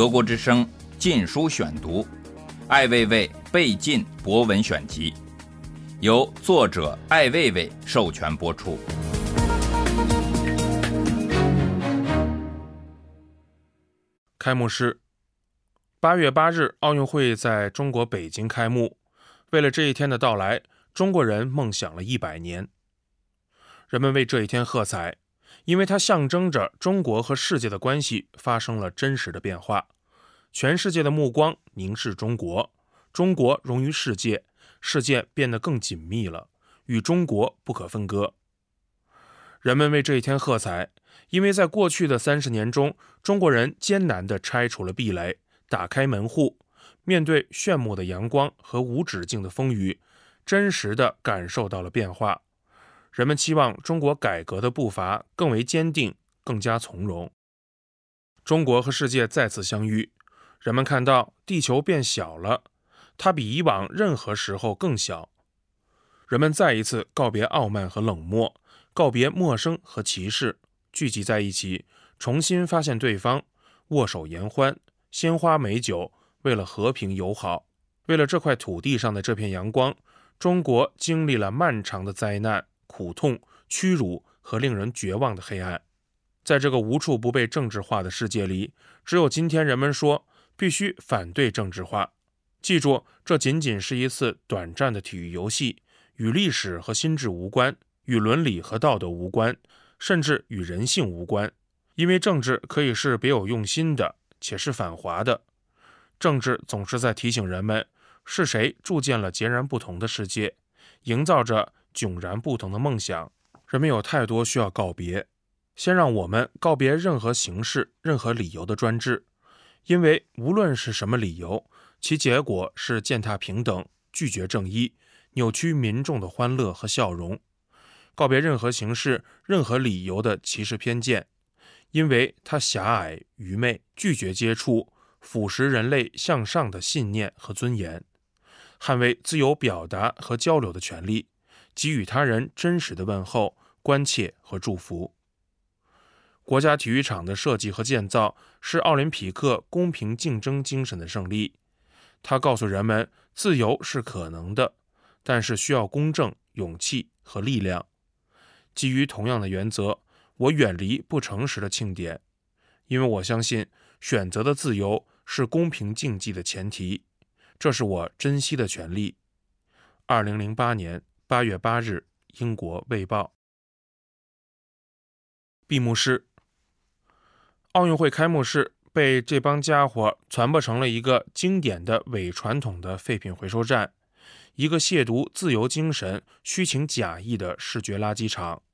德国之声《禁书选读》，艾未未被禁博文选集，由作者艾未未授权播出。开幕式，八月八日，奥运会在中国北京开幕。为了这一天的到来，中国人梦想了一百年。人们为这一天喝彩。因为它象征着中国和世界的关系发生了真实的变化，全世界的目光凝视中国，中国融于世界，世界变得更紧密了，与中国不可分割。人们为这一天喝彩，因为在过去的三十年中，中国人艰难地拆除了壁垒，打开门户，面对炫目的阳光和无止境的风雨，真实地感受到了变化。人们期望中国改革的步伐更为坚定，更加从容。中国和世界再次相遇，人们看到地球变小了，它比以往任何时候更小。人们再一次告别傲慢和冷漠，告别陌生和歧视，聚集在一起，重新发现对方，握手言欢，鲜花美酒，为了和平友好，为了这块土地上的这片阳光。中国经历了漫长的灾难。苦痛、屈辱和令人绝望的黑暗，在这个无处不被政治化的世界里，只有今天人们说必须反对政治化。记住，这仅仅是一次短暂的体育游戏，与历史和心智无关，与伦理和道德无关，甚至与人性无关。因为政治可以是别有用心的，且是反华的。政治总是在提醒人们，是谁铸建了截然不同的世界，营造着。迥然不同的梦想，人们有太多需要告别。先让我们告别任何形式、任何理由的专制，因为无论是什么理由，其结果是践踏平等、拒绝正义、扭曲民众的欢乐和笑容。告别任何形式、任何理由的歧视偏见，因为它狭隘、愚昧，拒绝接触，腐蚀人类向上的信念和尊严，捍卫自由表达和交流的权利。给予他人真实的问候、关切和祝福。国家体育场的设计和建造是奥林匹克公平竞争精神的胜利。它告诉人们，自由是可能的，但是需要公正、勇气和力量。基于同样的原则，我远离不诚实的庆典，因为我相信选择的自由是公平竞技的前提。这是我珍惜的权利。二零零八年。八月八日，英国《卫报》闭幕式，奥运会开幕式被这帮家伙传播成了一个经典的伪传统的废品回收站，一个亵渎自由精神、虚情假意的视觉垃圾场，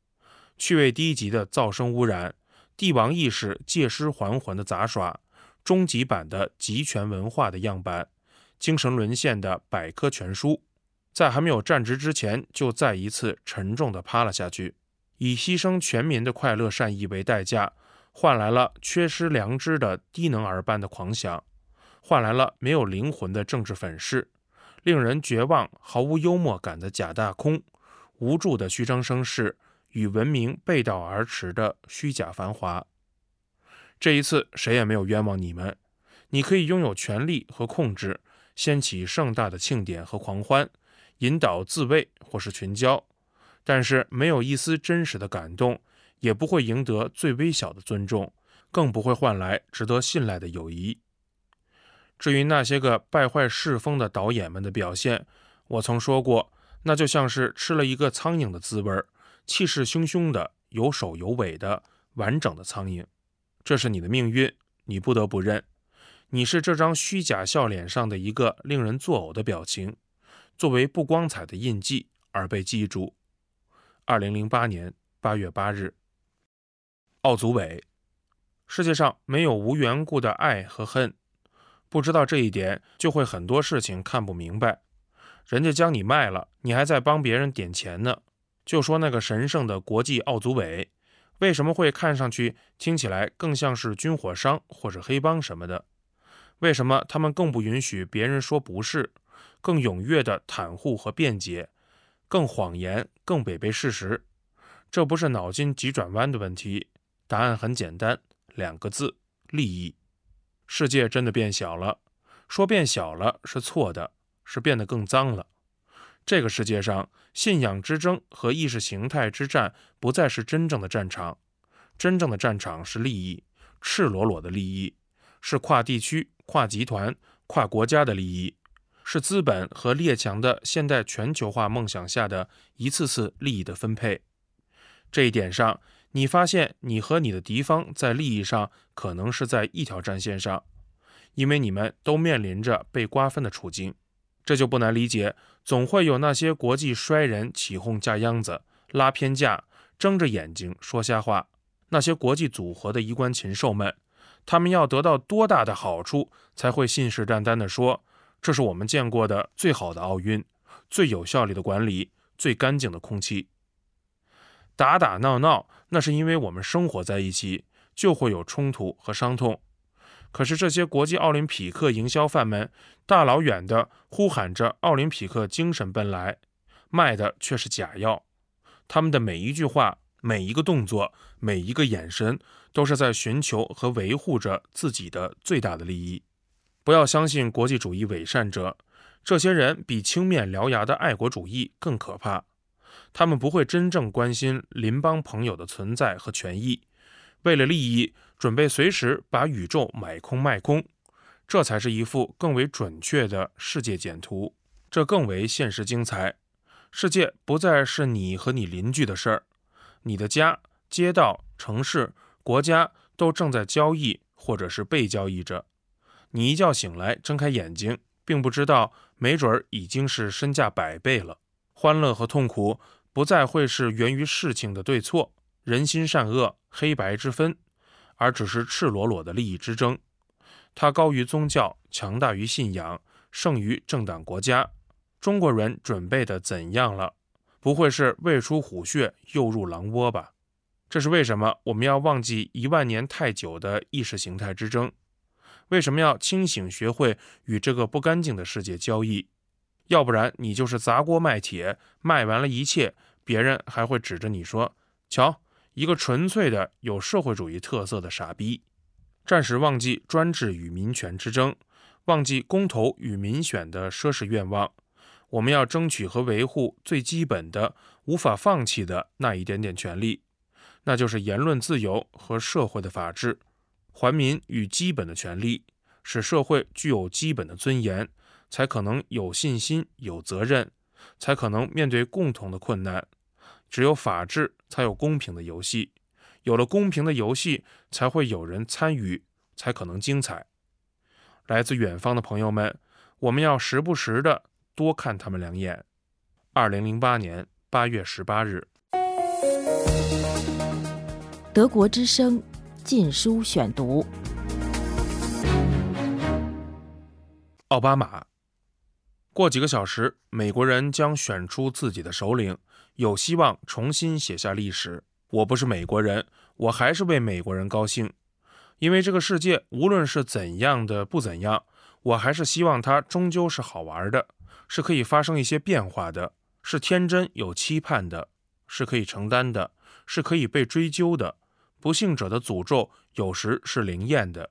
趣味低级的噪声污染，帝王意识借尸还魂的杂耍，终极版的集权文化的样板，精神沦陷的百科全书。在还没有站直之前，就再一次沉重地趴了下去，以牺牲全民的快乐善意为代价，换来了缺失良知的低能儿般的狂想，换来了没有灵魂的政治粉饰，令人绝望、毫无幽默感的假大空，无助的虚张声势，与文明背道而驰的虚假繁华。这一次，谁也没有冤枉你们，你可以拥有权力和控制，掀起盛大的庆典和狂欢。引导自卫或是群交，但是没有一丝真实的感动，也不会赢得最微小的尊重，更不会换来值得信赖的友谊。至于那些个败坏世风的导演们的表现，我曾说过，那就像是吃了一个苍蝇的滋味儿，气势汹汹的、有首有尾的、完整的苍蝇。这是你的命运，你不得不认，你是这张虚假笑脸上的一个令人作呕的表情。作为不光彩的印记而被记住。二零零八年八月八日，奥组委，世界上没有无缘故的爱和恨。不知道这一点，就会很多事情看不明白。人家将你卖了，你还在帮别人点钱呢。就说那个神圣的国际奥组委，为什么会看上去、听起来更像是军火商或者黑帮什么的？为什么他们更不允许别人说不是？更踊跃的袒护和辩解，更谎言，更违背事实，这不是脑筋急转弯的问题。答案很简单，两个字：利益。世界真的变小了。说变小了是错的，是变得更脏了。这个世界上，信仰之争和意识形态之战不再是真正的战场，真正的战场是利益，赤裸裸的利益，是跨地区、跨集团、跨国家的利益，是资本和列强的现代全球化梦想下的一次次利益的分配。这一点上，你发现你和你的敌方在利益上可能是在一条战线上。因为你们都面临着被瓜分的处境，这就不难理解。总会有那些国际衰人起哄架秧子、拉偏架、睁着眼睛说瞎话。那些国际组合的衣冠禽兽们，他们要得到多大的好处，才会信誓旦旦地说：“这是我们见过的最好的奥运，最有效率的管理，最干净的空气。”打打闹闹，那是因为我们生活在一起，就会有冲突和伤痛。可是这些国际奥林匹克营销贩们大老远的呼喊着奥林匹克精神奔来，卖的却是假药。他们的每一句话、每一个动作、每一个眼神，都是在寻求和维护着自己的最大的利益。不要相信国际主义伪善者，这些人比青面獠牙的爱国主义更可怕。他们不会真正关心邻邦朋友的存在和权益。为了利益，准备随时把宇宙买空卖空，这才是一幅更为准确的世界简图。这更为现实精彩。世界不再是你和你邻居的事儿，你的家、街道、城市、国家都正在交易，或者是被交易着。你一觉醒来，睁开眼睛，并不知道，没准儿已经是身价百倍了。欢乐和痛苦不再会是源于事情的对错。人心善恶、黑白之分，而只是赤裸裸的利益之争。它高于宗教，强大于信仰，胜于政党国家。中国人准备的怎样了？不会是未出虎穴，又入狼窝吧？这是为什么？我们要忘记一万年太久的意识形态之争？为什么要清醒，学会与这个不干净的世界交易？要不然，你就是砸锅卖铁，卖完了一切，别人还会指着你说：“瞧。”一个纯粹的有社会主义特色的傻逼，暂时忘记专制与民权之争，忘记公投与民选的奢侈愿望。我们要争取和维护最基本的、无法放弃的那一点点权利，那就是言论自由和社会的法治，还民与基本的权利，使社会具有基本的尊严，才可能有信心、有责任，才可能面对共同的困难。只有法治，才有公平的游戏；有了公平的游戏，才会有人参与，才可能精彩。来自远方的朋友们，我们要时不时的多看他们两眼。二零零八年八月十八日，德国之声《禁书选读》。奥巴马。过几个小时，美国人将选出自己的首领。有希望重新写下历史。我不是美国人，我还是为美国人高兴，因为这个世界无论是怎样的不怎样，我还是希望它终究是好玩的，是可以发生一些变化的，是天真有期盼的，是可以承担的，是可以被追究的。不幸者的诅咒有时是灵验的，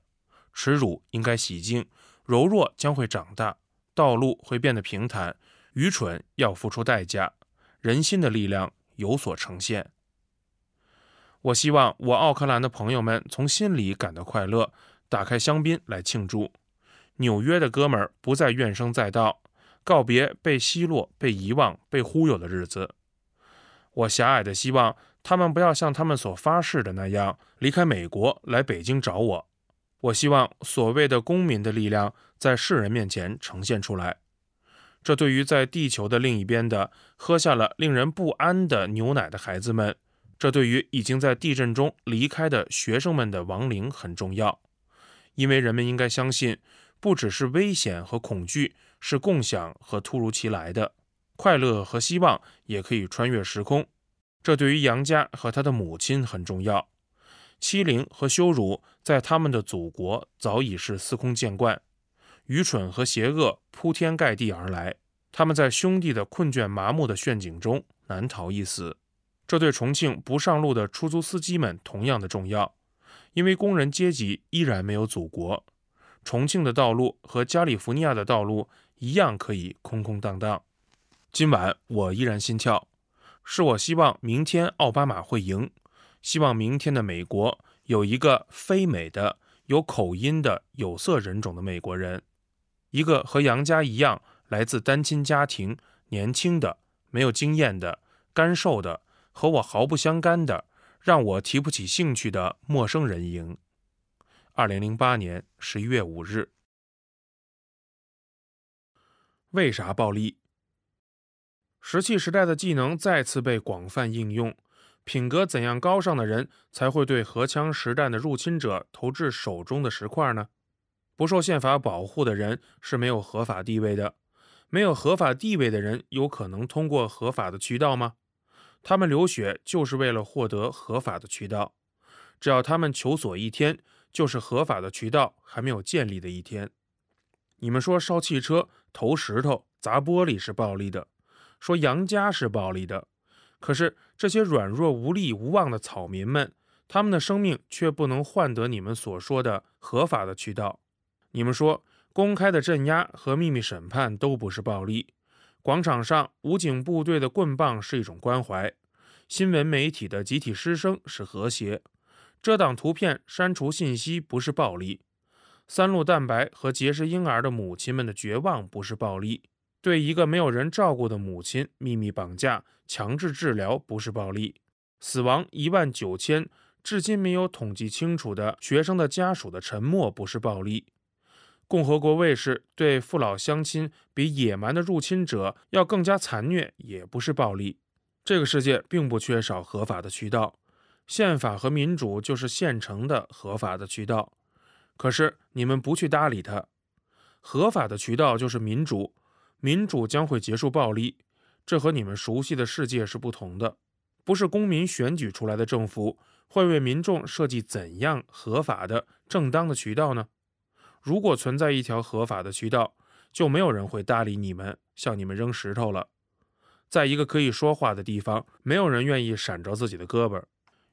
耻辱应该洗净，柔弱将会长大，道路会变得平坦，愚蠢要付出代价。人心的力量有所呈现。我希望我奥克兰的朋友们从心里感到快乐，打开香槟来庆祝。纽约的哥们儿不再怨声载道，告别被奚落、被遗忘、被忽悠的日子。我狭隘的希望他们不要像他们所发誓的那样离开美国来北京找我。我希望所谓的公民的力量在世人面前呈现出来。这对于在地球的另一边的喝下了令人不安的牛奶的孩子们，这对于已经在地震中离开的学生们的亡灵很重要，因为人们应该相信，不只是危险和恐惧是共享和突如其来的，快乐和希望也可以穿越时空。这对于杨家和他的母亲很重要，欺凌和羞辱在他们的祖国早已是司空见惯。愚蠢和邪恶铺天盖地而来，他们在兄弟的困倦麻木的陷阱中难逃一死。这对重庆不上路的出租司机们同样的重要，因为工人阶级依然没有祖国。重庆的道路和加利福尼亚的道路一样可以空空荡荡。今晚我依然心跳，是我希望明天奥巴马会赢，希望明天的美国有一个非美的、有口音的有色人种的美国人，一个和杨家一样来自单亲家庭、年轻的、没有经验的、干瘦的、和我毫不相干的、让我提不起兴趣的陌生人赢。二零零八年十一月五日，为啥暴力？石器时代的技能再次被广泛应用，品格怎样高尚的人才会对荷枪实弹的入侵者投掷手中的石块呢？不受宪法保护的人是没有合法地位的，没有合法地位的人有可能通过合法的渠道吗？他们流血就是为了获得合法的渠道，只要他们求索一天，就是合法的渠道还没有建立的一天。你们说烧汽车、投石头、砸玻璃是暴力的？说杨家是暴力的，可是这些软弱无力无望的草民们，他们的生命却不能换得你们所说的合法的渠道。你们说公开的镇压和秘密审判都不是暴力，广场上武警部队的棍棒是一种关怀，新闻媒体的集体失声是和谐，遮挡图片、删除信息不是暴力，三鹿蛋白和节食婴儿的母亲们的绝望不是暴力。对一个没有人照顾的母亲秘密绑架、强制治疗不是暴力；死亡一万九千，至今没有统计清楚的学生的家属的沉默不是暴力；共和国卫士对父老乡亲比野蛮的入侵者要更加残虐也不是暴力。这个世界并不缺少合法的渠道，宪法和民主就是现成的合法的渠道。可是你们不去搭理它，合法的渠道就是民主。民主将会结束暴力，这和你们熟悉的世界是不同的。不是公民选举出来的政府会为民众设计怎样合法的、正当的渠道呢？如果存在一条合法的渠道，就没有人会搭理你们，向你们扔石头了。在一个可以说话的地方，没有人愿意闪着自己的胳膊。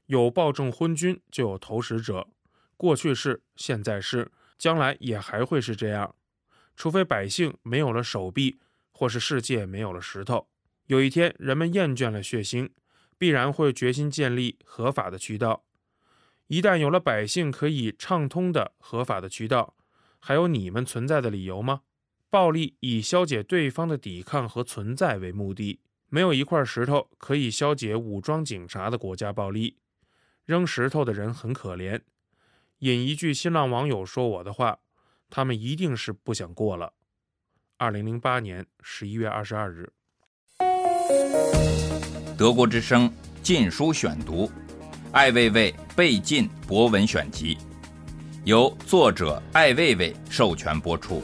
有暴政昏君，就有投石者。过去是，现在是，将来也还会是这样。除非百姓没有了手臂，或是世界没有了石头，有一天人们厌倦了血腥，必然会决心建立合法的渠道。一旦有了百姓可以畅通的合法的渠道，还有你们存在的理由吗？暴力以消解对方的抵抗和存在为目的，没有一块石头可以消解武装警察的国家暴力。扔石头的人很可怜。引一句新浪网友说我的话。他们一定是不想过了。二零零八年十一月二十二日，《德国之声》禁书选读，《艾未未被禁博文选集》，由作者艾未未授权播出。